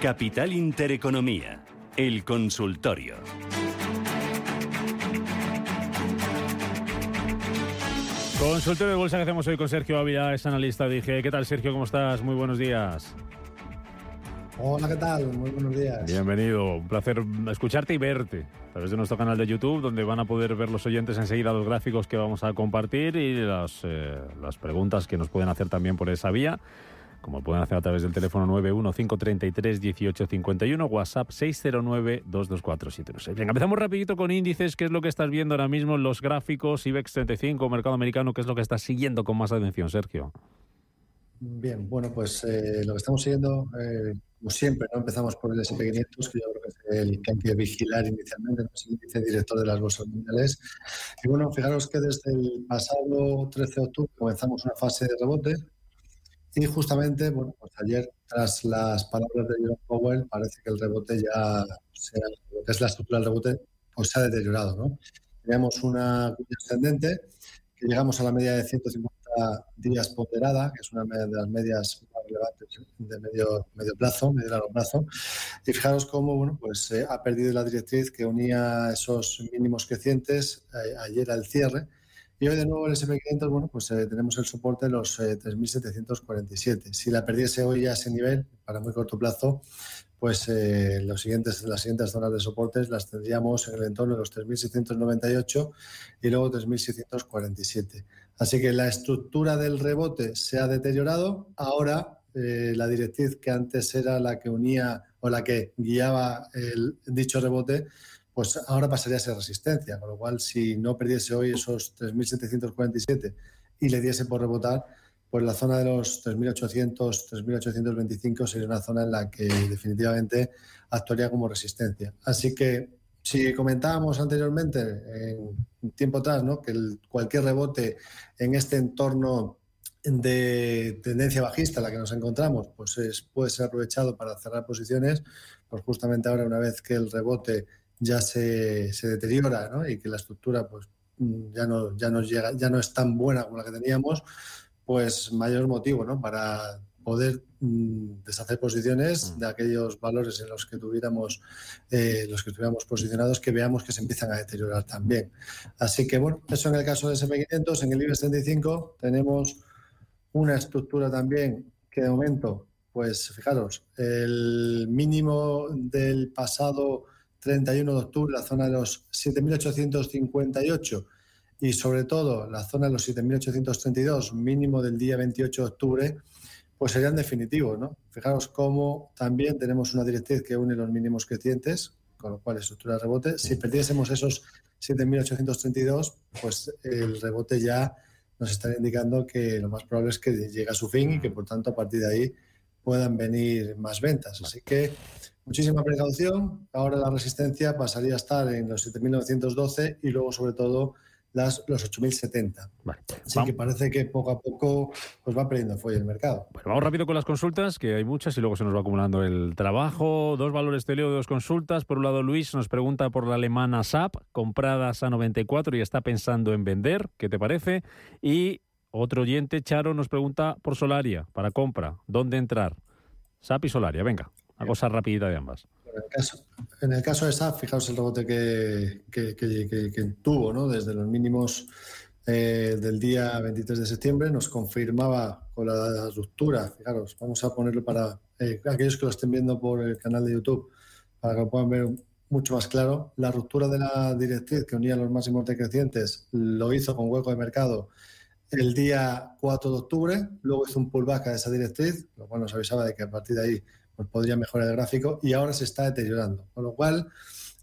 Capital Intereconomía, el consultorio. Consultorio de bolsa que hacemos hoy con Sergio Ávila, es analista. Dije, ¿qué tal Sergio? ¿Cómo estás? Muy buenos días. Hola, ¿qué tal? Muy buenos días. Bienvenido, un placer escucharte y verte través de nuestro canal de YouTube, donde van a poder ver los oyentes enseguida los gráficos que vamos a compartir y las, eh, las preguntas que nos pueden hacer también por esa vía como pueden hacer a través del teléfono 915331851, WhatsApp 609224716. Venga, empezamos rapidito con índices, ¿qué es lo que estás viendo ahora mismo los gráficos IBEX 35, mercado americano, qué es lo que estás siguiendo con más atención, Sergio? Bien, bueno, pues eh, lo que estamos siguiendo, eh, como siempre, ¿no? empezamos por el SP500, que yo creo que es el que hay que vigilar inicialmente, no el índice director de las bolsas mundiales. Y bueno, fijaros que desde el pasado 13 de octubre comenzamos una fase de rebote, y justamente, bueno, pues ayer, tras las palabras de Jerome Powell, parece que el rebote ya, lo que es la estructura del rebote, pues se ha deteriorado, ¿no? Teníamos una ascendente, que llegamos a la media de 150 días ponderada, que es una de las medias relevantes de medio, medio plazo, medio largo plazo. Y fijaros cómo, bueno, pues eh, ha perdido la directriz que unía esos mínimos crecientes eh, ayer al cierre, y hoy de nuevo el SP500, bueno, pues eh, tenemos el soporte de los 3.747. Eh, si la perdiese hoy a ese nivel, para muy corto plazo, pues eh, los siguientes, las siguientes zonas de soportes las tendríamos en el entorno de los 3.698 y luego 3.647. Así que la estructura del rebote se ha deteriorado. Ahora la directriz que antes era la que unía o la que guiaba el dicho rebote, pues ahora pasaría a ser resistencia, con lo cual si no perdiese hoy esos 3.747 y le diese por rebotar, pues la zona de los 3.800, 3.825 sería una zona en la que definitivamente actuaría como resistencia. Así que si comentábamos anteriormente, en tiempo atrás, ¿no? que cualquier rebote en este entorno de tendencia bajista en la que nos encontramos, pues puede ser aprovechado para cerrar posiciones, pues justamente ahora una vez que el rebote ya se, se deteriora ¿no? y que la estructura pues, mm, ya, no, ya, nos llega, ya no es tan buena como la que teníamos, pues mayor motivo ¿no? para poder mm, deshacer posiciones mm. de aquellos valores en los que tuviéramos eh, los que estuviéramos posicionados que veamos que se empiezan a deteriorar también. Así que bueno, eso en el caso de SP500, en el IBEX 35 tenemos una estructura también que de momento, pues fijaros, el mínimo del pasado 31 de octubre, la zona de los 7.858 y sobre todo la zona de los 7.832, mínimo del día 28 de octubre, pues serían definitivos. ¿no? Fijaros cómo también tenemos una directriz que une los mínimos crecientes, con lo cual estructura de rebote. Si perdiésemos esos 7.832, pues el rebote ya nos está indicando que lo más probable es que llegue a su fin y que por tanto a partir de ahí puedan venir más ventas. Así que muchísima precaución. Ahora la resistencia pasaría a estar en los 7.912 y luego, sobre todo, las, los 8.070. Vale. Así que parece que poco a poco pues va perdiendo fuelle el mercado. Bueno, vamos rápido con las consultas, que hay muchas y luego se nos va acumulando el trabajo. Dos valores de Leo, dos consultas. Por un lado, Luis nos pregunta por la alemana SAP, comprada a 94 y está pensando en vender. ¿Qué te parece? Y otro oyente, Charo, nos pregunta por Solaria, para compra. ¿Dónde entrar? SAP y Solaria, venga. Una cosa rapidita de ambas. En el caso, de SAP, fijaos el rebote que, que, tuvo ¿no? desde los mínimos eh, del día 23 de septiembre, nos confirmaba con la ruptura. Fijaros, vamos a ponerlo para eh, aquellos que lo estén viendo por el canal de YouTube, para que lo puedan ver mucho más claro. La ruptura de la directriz que unía los máximos decrecientes lo hizo con hueco de mercado el día 4 de octubre, luego hizo un pullback a esa directriz, lo cual nos avisaba de que a partir de ahí pues podría mejorar el gráfico y ahora se está deteriorando. Con lo cual,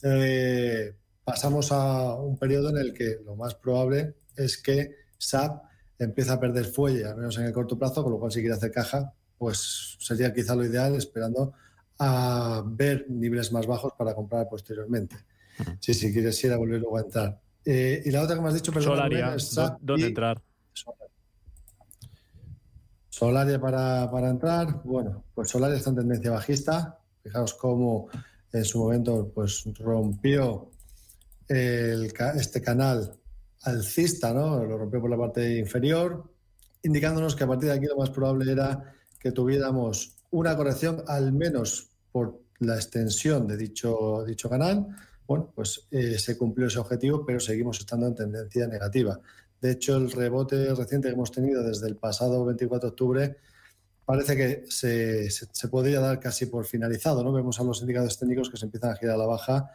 eh, pasamos a un periodo en el que lo más probable es que SAP empieza a perder fuelle, al menos en el corto plazo, con lo cual si quiere hacer caja, pues sería quizá lo ideal esperando a ver niveles más bajos para comprar posteriormente. Si, si quieres ir a volver luego a entrar. Eh, y la otra que me has dicho, perdón, Solaria, ¿dónde entrar? Solaria para, para, entrar. Bueno, pues Solaria está en tendencia bajista. Fijaos cómo en su momento pues rompió este canal alcista, ¿no? Lo rompió por la parte inferior, indicándonos que a partir de aquí lo más probable era que tuviéramos una corrección al menos por la extensión de dicho, dicho canal. Bueno, pues eh, se cumplió ese objetivo, pero seguimos estando en tendencia negativa. De hecho, el rebote reciente que hemos tenido desde el pasado 24 de octubre parece que se, se, podría dar casi por finalizado. ¿no? Vemos a los indicadores técnicos que se empiezan a girar a la baja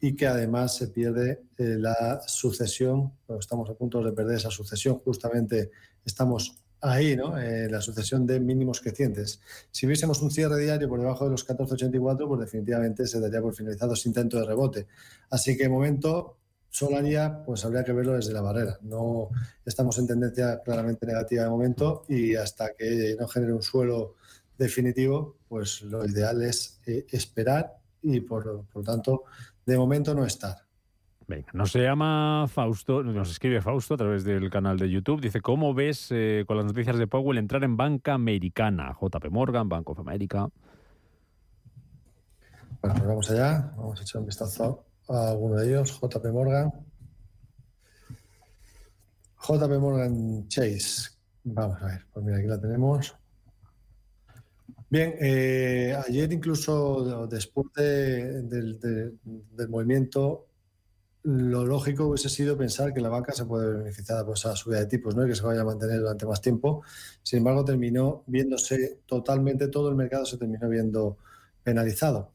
y que además se pierde eh, la sucesión, estamos a punto de perder esa sucesión, justamente estamos ahí, ¿no? Eh, la sucesión de mínimos crecientes. Si viésemos un cierre diario por debajo de los 14,84, pues definitivamente se daría por finalizado ese intento de rebote. Así que de momento, Solaria, pues habría que verlo desde la barrera. No estamos en tendencia claramente negativa de momento y hasta que no genere un suelo definitivo, pues lo ideal es eh, esperar y por, por lo tanto, de momento no estar. Venga, nos se llama Fausto, nos escribe Fausto a través del canal de YouTube. Dice, ¿cómo ves eh, con las noticias de Powell entrar en banca americana? JP Morgan, Bank of America. Bueno, pues vamos allá. Vamos a echar un vistazo a alguno de ellos. JP Morgan. JP Morgan Chase. Vamos a ver, pues mira, aquí la tenemos. Bien, eh, ayer incluso después del movimiento lo lógico hubiese sido pensar que la banca se puede ver beneficiada por esa subida de tipos ¿no? y que se vaya a mantener durante más tiempo. Sin embargo, terminó viéndose totalmente, todo el mercado se terminó viendo penalizado.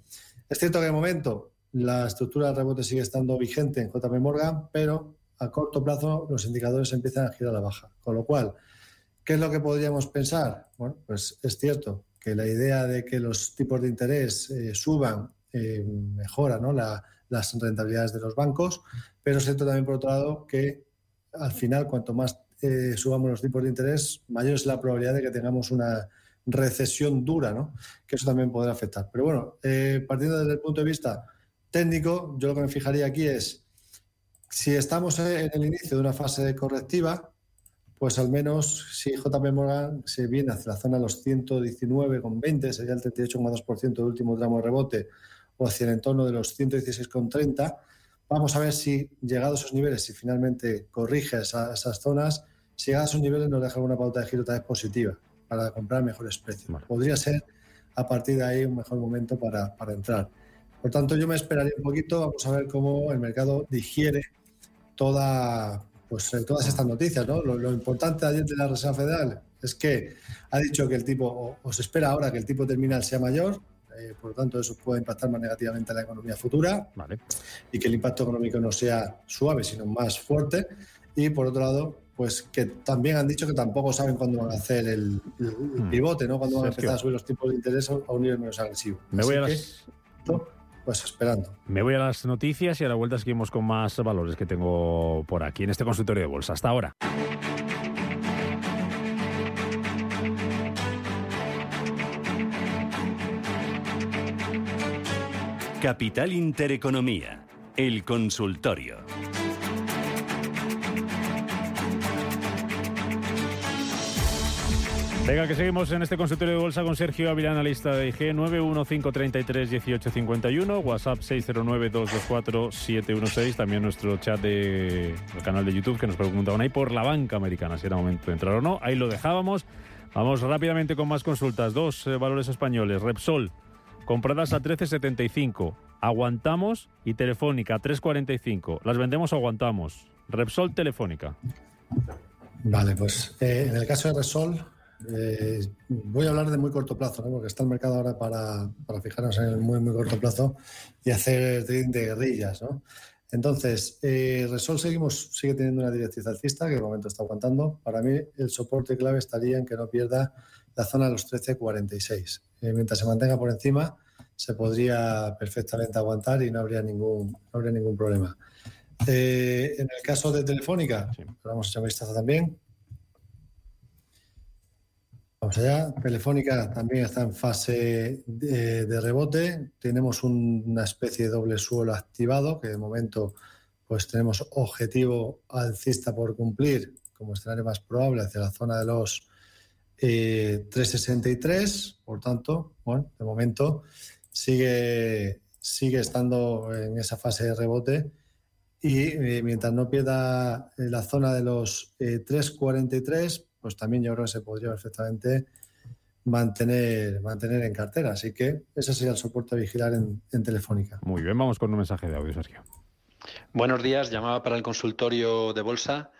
Es cierto que de momento la estructura de rebote sigue estando vigente en JP Morgan, pero a corto plazo los indicadores empiezan a girar a la baja. Con lo cual, ¿qué es lo que podríamos pensar? Bueno, pues es cierto que la idea de que los tipos de interés eh, suban eh, mejora las rentabilidades de los bancos, pero siento también, por otro lado, que al final, cuanto más eh, subamos los tipos de interés, mayor es la probabilidad de que tengamos una recesión dura, ¿no? que eso también podrá afectar. Pero bueno, partiendo desde el punto de vista técnico, yo lo que me fijaría aquí es, si estamos en el inicio de una fase correctiva, pues al menos si JP Morgan se viene hacia la zona de los 119,20, sería el 38,2% del último tramo de rebote, o hacia el entorno de los 116,30. Vamos a ver si, llegados a esos niveles, si finalmente corrige esas zonas, si llega a esos niveles nos deja alguna pauta de giro tal vez positiva para comprar mejores precios. Podría ser a partir de ahí un mejor momento para, para, entrar. Por tanto, yo me esperaría un poquito, vamos a ver cómo el mercado digiere toda, pues, eh, todas estas noticias. ¿no? Lo, importante ayer de la Reserva Federal es que ha dicho que el tipo, o se espera ahora que el tipo terminal sea mayor, eh, por lo tanto, eso puede impactar más negativamente a la economía futura y que el impacto económico no sea suave, sino más fuerte. Y por otro lado, pues que también han dicho que tampoco saben cuándo van a hacer el, hmm. pivote, ¿no? Cuándo van a empezar a subir los tipos de interés a un nivel menos agresivo. Me voy a las... pues esperando. Me voy a las noticias y a la vuelta seguimos con más valores que tengo por aquí en este consultorio de bolsa. Hasta ahora. Capital Intereconomía, el consultorio. Venga, que seguimos en este consultorio de bolsa con Sergio Ávila, analista de IG 915331851, WhatsApp 609224716, también nuestro chat del canal de YouTube que nos preguntaban ahí por la banca americana, si era momento de entrar o no. Ahí lo dejábamos. Vamos rápidamente con más consultas. Dos eh, valores españoles. Repsol, compradas a 13.75. Aguantamos y Telefónica a 3.45. ¿Las vendemos o aguantamos? Repsol, Telefónica. Vale, pues eh, en el caso de Repsol, eh, voy a hablar de muy corto plazo, porque está el mercado ahora para, para, fijarnos en el muy, muy corto plazo y hacer trading de guerrillas. ¿no? Entonces, eh, Repsol seguimos, sigue teniendo una directriz alcista que de momento está aguantando. Para mí, el soporte clave estaría en que no pierda la zona de los 13.46. Eh, mientras se mantenga por encima, se podría perfectamente aguantar y no habría ningún, no habría ningún problema. Eh, en el caso de Telefónica, vamos a echar un vistazo también. Vamos allá. Telefónica también está en fase de, rebote. Tenemos una especie de doble suelo activado, que de momento pues tenemos objetivo alcista por cumplir como escenario más probable hacia la zona de los 363. Eh, por tanto, bueno, de momento sigue, sigue estando en esa fase de rebote y eh, mientras no pierda eh, la zona de los 343, pues también yo creo que se podría perfectamente mantener, mantener en cartera. Así que ese sería el soporte a vigilar en, Telefónica. Muy bien, vamos con un mensaje de audio, Sergio. Buenos días, llamaba para el consultorio de bolsa.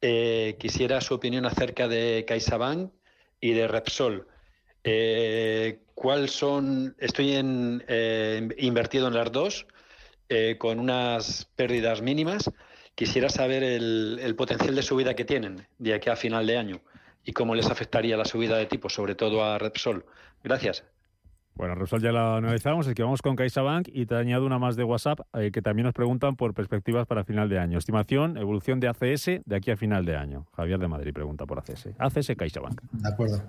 Eh, quisiera su opinión acerca de CaixaBank y de Repsol. Eh, ¿Cuál son? Estoy en, eh, invertido en las dos con unas pérdidas mínimas. Quisiera saber el, potencial de subida que tienen de aquí a final de año y cómo les afectaría la subida de tipo, sobre todo a Repsol. Gracias. Bueno, Repsol ya la analizamos, es que vamos con CaixaBank y te añado una más de WhatsApp eh, que también nos preguntan por perspectivas para final de año. Estimación, evolución de ACS de aquí a final de año. Javier de Madrid pregunta por ACS. ACS CaixaBank. De acuerdo.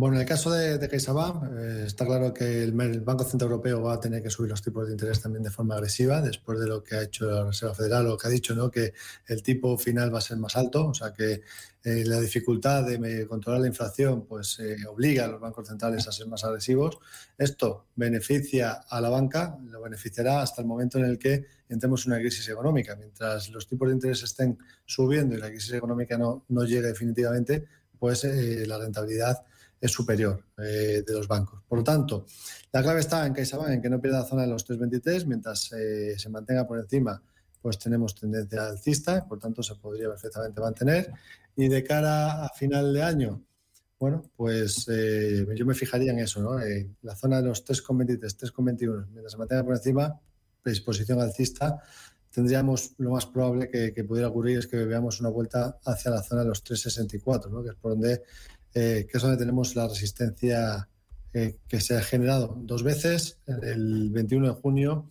Bueno, en el caso de, de CaixaBank, eh, está claro que el, Banco Central Europeo va a tener que subir los tipos de interés también de forma agresiva, después de lo que ha hecho la Reserva Federal, o que ha dicho, ¿no? que el tipo final va a ser más alto, o sea que eh, la dificultad de controlar la inflación pues eh, obliga a los bancos centrales a ser más agresivos. Esto beneficia a la banca, lo beneficiará hasta el momento en el que entremos en una crisis económica. Mientras los tipos de interés estén subiendo y la crisis económica no, no llegue definitivamente, pues la rentabilidad es superior eh, de los bancos. Por lo tanto, la clave está en CaixaBank, en que no pierda la zona de los 3,23, mientras eh, se mantenga por encima, pues tenemos tendencia alcista, por tanto se podría perfectamente mantener. Y de cara a final de año, bueno, pues eh, yo me fijaría en eso, ¿no? la zona de los 3,23, 3,21, mientras se mantenga por encima, predisposición alcista, tendríamos lo más probable que, que, pudiera ocurrir es que veamos una vuelta hacia la zona de los 3,64, ¿no? que es por donde eh, que es donde tenemos la resistencia eh, que se ha generado dos veces, el 21 de junio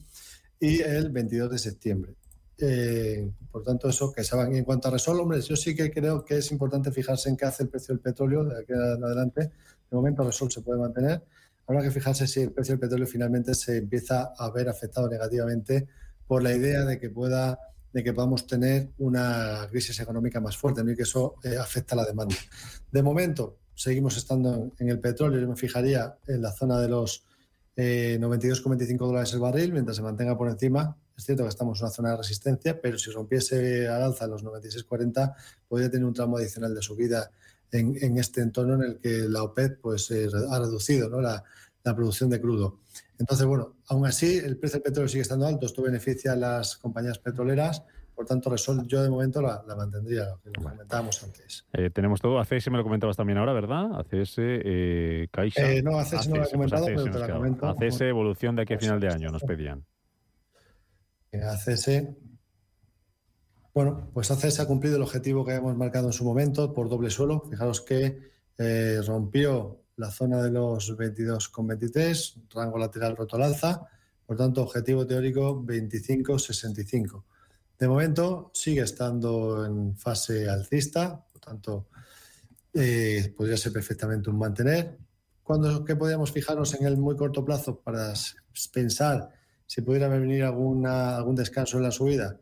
y el 22 de septiembre. Eh, por tanto, eso que saben. En cuanto a Resol, hombre, yo sí que creo que es importante fijarse en qué hace el precio del petróleo de aquí en adelante. De momento, Resol se puede mantener. Habrá que fijarse si el precio del petróleo finalmente se empieza a ver afectado negativamente por la idea de que pueda de que podamos tener una crisis económica más fuerte y que eso eh, afecta a la demanda. De momento, seguimos estando en el petróleo, yo me fijaría en la zona de los 92,25 eh, dólares el barril, mientras se mantenga por encima. Es cierto que estamos en una zona de resistencia, pero si rompiese al alza los 96,40, podría tener un tramo adicional de subida en, este entorno en el que la OPEP pues, eh, ha reducido ¿no? la, la producción de crudo. Entonces, bueno, aún así el precio del petróleo sigue estando alto, esto beneficia a las compañías petroleras, por tanto, Resol yo de momento la, mantendría, lo que comentábamos antes. Eh, tenemos todo, ACS me lo comentabas también ahora, ¿verdad? ACS, eh, Caixa. Eh, no, ACS, no lo he pues comentado, pero te la comento. ACS, evolución de aquí a final de año, nos pedían. ACS, bueno, pues ACS ha cumplido el objetivo que habíamos marcado en su momento por doble suelo. Fijaros que eh, rompió la zona de los 22,23, rango lateral roto al alza, por tanto, objetivo teórico 25,65. De momento sigue estando en fase alcista, por tanto, eh, podría ser perfectamente un mantener. ¿Cuándo, ¿Qué podríamos fijarnos en el muy corto plazo para pensar si pudiera venir alguna, algún descanso en la subida?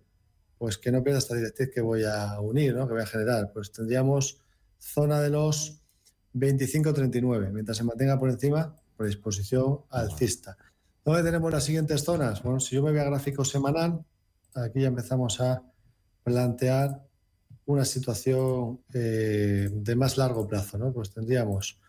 Pues que no pierda esta directriz que voy a unir, ¿no? que voy a generar. Pues tendríamos zona de los 25-39, mientras se mantenga por encima, por disposición alcista. ¿Dónde tenemos las siguientes zonas? Bueno, si yo me voy a gráfico semanal, aquí ya empezamos a plantear una situación eh, de más largo plazo, ¿no? Pues tendríamos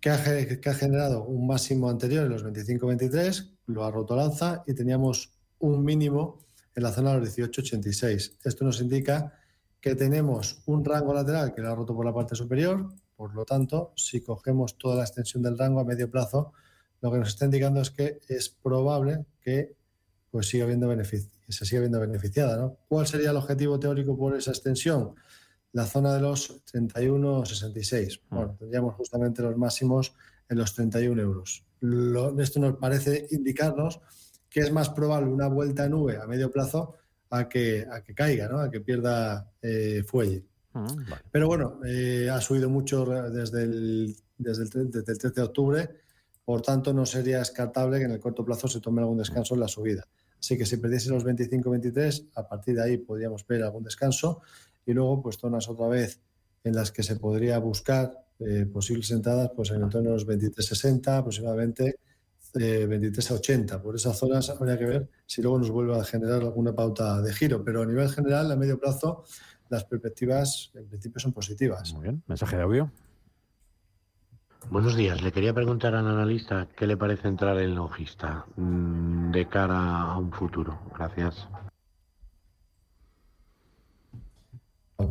que ha, que ha generado un máximo anterior en los 25-23, lo ha roto lanza y teníamos un mínimo en la zona de los 18-86. Esto nos indica que tenemos un rango lateral que lo ha roto por la parte superior, por lo tanto, si cogemos toda la extensión del rango a medio plazo, lo que nos está indicando es que es probable que pues, siga viendo se siga viendo beneficiada. ¿no? ¿Cuál sería el objetivo teórico por esa extensión? la zona de los 31,66. Mm. Bueno, tendríamos justamente los máximos en los 31 euros. esto nos parece indicarnos que es más probable una vuelta a nube a medio plazo a que, a que caiga, ¿no? a que pierda eh, fuelle. Mm, Pero bueno, eh, ha subido mucho desde el, desde, el, desde el 13 de octubre, por tanto no sería descartable que en el corto plazo se tome algún descanso en la subida. Así que si perdiese los 25-23, a partir de ahí podríamos ver algún descanso. Y luego pues zonas otra vez en las que se podría buscar eh, posibles entradas pues en el entorno de los 23-60 aproximadamente, eh, 23-80. Por esas zonas habría que ver si luego nos vuelve a generar alguna pauta de giro, pero a nivel general, a medio plazo, las perspectivas en principio son positivas. Muy bien, mensaje de audio. Buenos días. Le quería preguntar al analista qué le parece entrar en logista mm, de cara a un futuro. Gracias.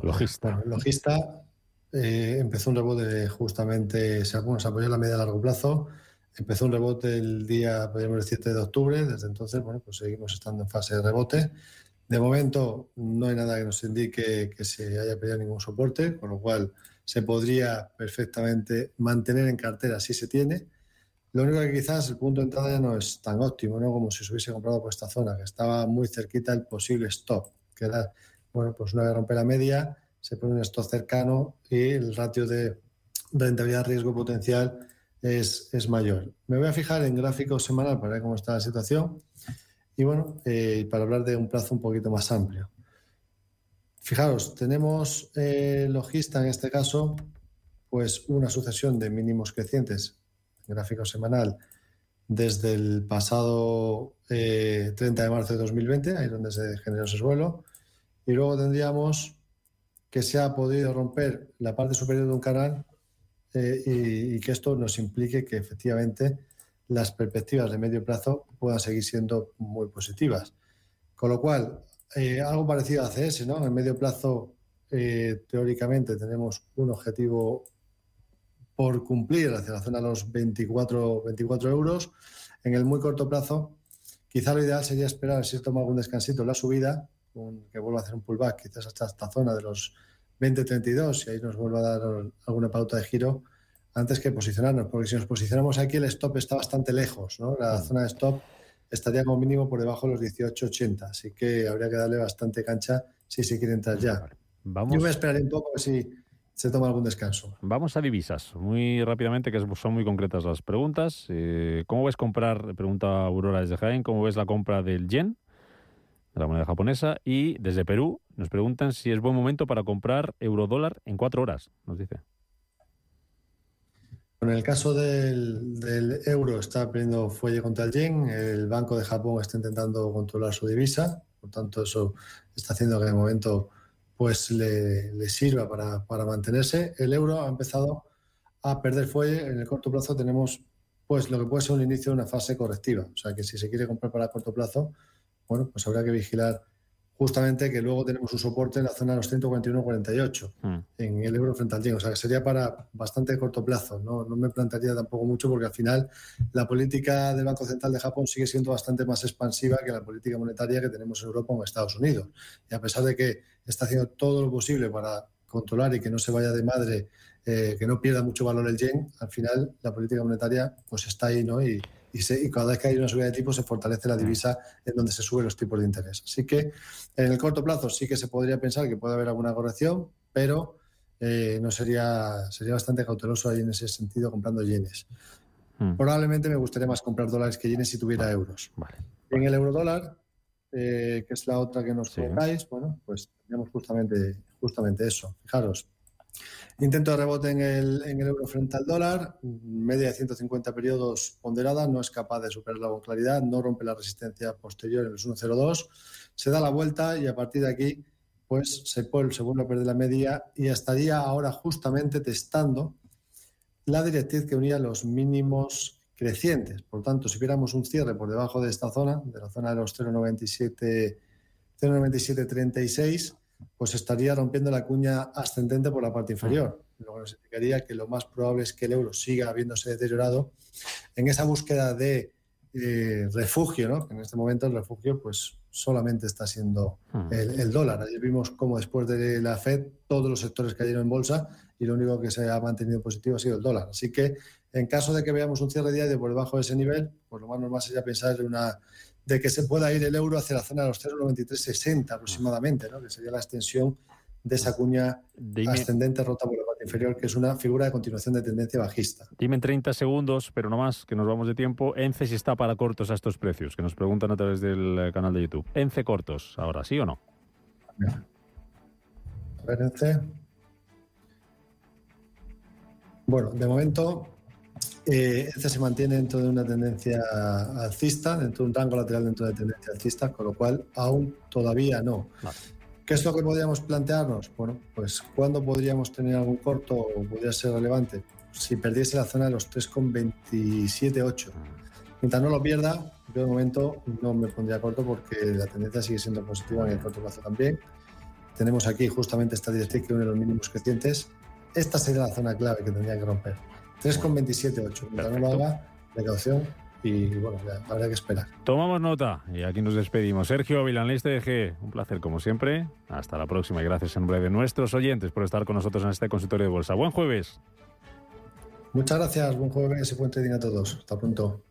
Logista. logista eh, empezó un rebote justamente, se, bueno, se apoyó en la media a largo plazo. Empezó un rebote el día, podríamos decir, 7 de octubre. Desde entonces, bueno, pues seguimos estando en fase de rebote. De momento, no hay nada que nos indique que se haya perdido ningún soporte, con lo cual se podría perfectamente mantener en cartera si se tiene. Lo único que quizás el punto de entrada ya no es tan óptimo, ¿no? Como si se hubiese comprado por esta zona, que estaba muy cerquita el posible stop, que era, bueno, pues una vez rompe la media, se pone un stop cercano y el ratio de rentabilidad riesgo potencial es, es mayor. Me voy a fijar en gráfico semanal para ver cómo está la situación y bueno, eh, para hablar de un plazo un poquito más amplio. Fijaros, tenemos eh, logista en este caso, pues una sucesión de mínimos crecientes en gráfico semanal desde el pasado 30 eh, de marzo de 2020, ahí donde se generó ese suelo, y luego tendríamos que se ha podido romper la parte superior de un canal eh, y, que esto nos implique que efectivamente las perspectivas de medio plazo puedan seguir siendo muy positivas. Con lo cual, eh, algo parecido a CS, ¿no? En medio plazo, eh, teóricamente, tenemos un objetivo por cumplir hacia la zona de los 24, 24 euros. En el muy corto plazo, quizá lo ideal sería esperar si toma algún descansito la subida, que vuelva a hacer un pullback, quizás hasta esta zona de los 20-32 y ahí nos vuelva a dar alguna pauta de giro antes que posicionarnos, porque si nos posicionamos aquí el stop está bastante lejos, ¿no? La mm. zona de stop estaría como mínimo por debajo de los 18.80, así que habría que darle bastante cancha si se quiere entrar ya. Vamos. Yo voy a esperar un poco a ver si se toma algún descanso. Vamos a divisas, muy rápidamente, que son muy concretas las preguntas. Eh, ¿Cómo ves comprar, pregunta Aurora desde Jaén, cómo ves la compra del yen, de la moneda japonesa? Y desde Perú nos preguntan si es buen momento para comprar eurodólar en cuatro horas, nos dice. En el caso del, euro está perdiendo fuelle contra el yen, el Banco de Japón está intentando controlar su divisa, por tanto eso está haciendo que de momento pues le, sirva para, mantenerse. El euro ha empezado a perder fuelle, en el corto plazo tenemos pues lo que puede ser un inicio de una fase correctiva, o sea que si se quiere comprar para corto plazo, bueno, pues habrá que vigilar justamente que luego tenemos un soporte en la zona de los 141-48 hmm. en el euro frente al yen. O sea, que sería para bastante corto plazo. ¿no? no me plantearía tampoco mucho porque al final la política del Banco Central de Japón sigue siendo bastante más expansiva que la política monetaria que tenemos en Europa o en Estados Unidos. Y a pesar de que está haciendo todo lo posible para controlar y que no se vaya de madre, eh, que no pierda mucho valor el yen, al final la política monetaria pues está ahí, ¿no? Y, y, cada vez que hay una subida de tipos se fortalece la mm. divisa en donde se suben los tipos de interés. Así que en el corto plazo sí que se podría pensar que puede haber alguna corrección, pero eh, no sería, sería bastante cauteloso ahí en ese sentido comprando yenes. Mm. Probablemente me gustaría más comprar dólares que yenes si tuviera euros. En el euro dólar, eh, que es la otra que nos sí. bueno, pues tenemos justamente, justamente eso. Fijaros, Intento de rebote en el, en el, euro frente al dólar, media de 150 periodos ponderada, no es capaz de superarla con claridad, no rompe la resistencia posterior en los 1.02, se da la vuelta y a partir de aquí pues se, puede, se vuelve a perder la media y estaría ahora justamente testando la directriz que unía los mínimos crecientes. Por tanto, si viéramos un cierre por debajo de esta zona, de la zona de los 0,97 0,9736, pues estaría rompiendo la cuña ascendente por la parte inferior, lo que nos significaría que lo más probable es que el euro siga habiéndose deteriorado en esa búsqueda de eh, refugio, ¿no? en este momento el refugio pues solamente está siendo Hmm. el, el dólar. Ayer vimos cómo después de la Fed todos los sectores cayeron en bolsa y lo único que se ha mantenido positivo ha sido el dólar. Así que en caso de que veamos un cierre diario por debajo de ese nivel, pues lo más normal sería pensar en una de que se pueda ir el euro hacia la zona de los 0,9360 aproximadamente, ¿no? que sería la extensión de esa cuña Dime, ascendente rota por la parte inferior, que es una figura de continuación de tendencia bajista. dime en 30 segundos, pero no más, que nos vamos de tiempo. ENCE si está para cortos a estos precios, que nos preguntan a través del eh, canal de YouTube. ENCE cortos, ahora, ¿sí o no? A ver, Ence. Bueno, de momento, eh, este se mantiene dentro de una tendencia alcista, dentro de un rango lateral dentro de tendencia alcista, con lo cual aún todavía no. Vale. ¿Qué es lo que podríamos plantearnos? Bueno, pues ¿cuándo podríamos tener algún corto o podría ser relevante? Si perdiese la zona de los 3,278. Mientras no lo pierda, yo de momento no me pondría corto porque la tendencia sigue siendo positiva en el corto plazo también. Tenemos aquí justamente esta directriz que une los mínimos crecientes. Esta sería la zona clave que tendría que romper. 3,278. Mientras no lo haga, precaución y bueno, ya habrá que esperar. Tomamos nota y aquí nos despedimos. Sergio Ávila, analista de G, un placer como siempre. Hasta la próxima y gracias en nombre de nuestros oyentes por estar con nosotros en este consultorio de bolsa. Buen jueves. Muchas gracias, buen jueves y buen trading a todos. Hasta pronto.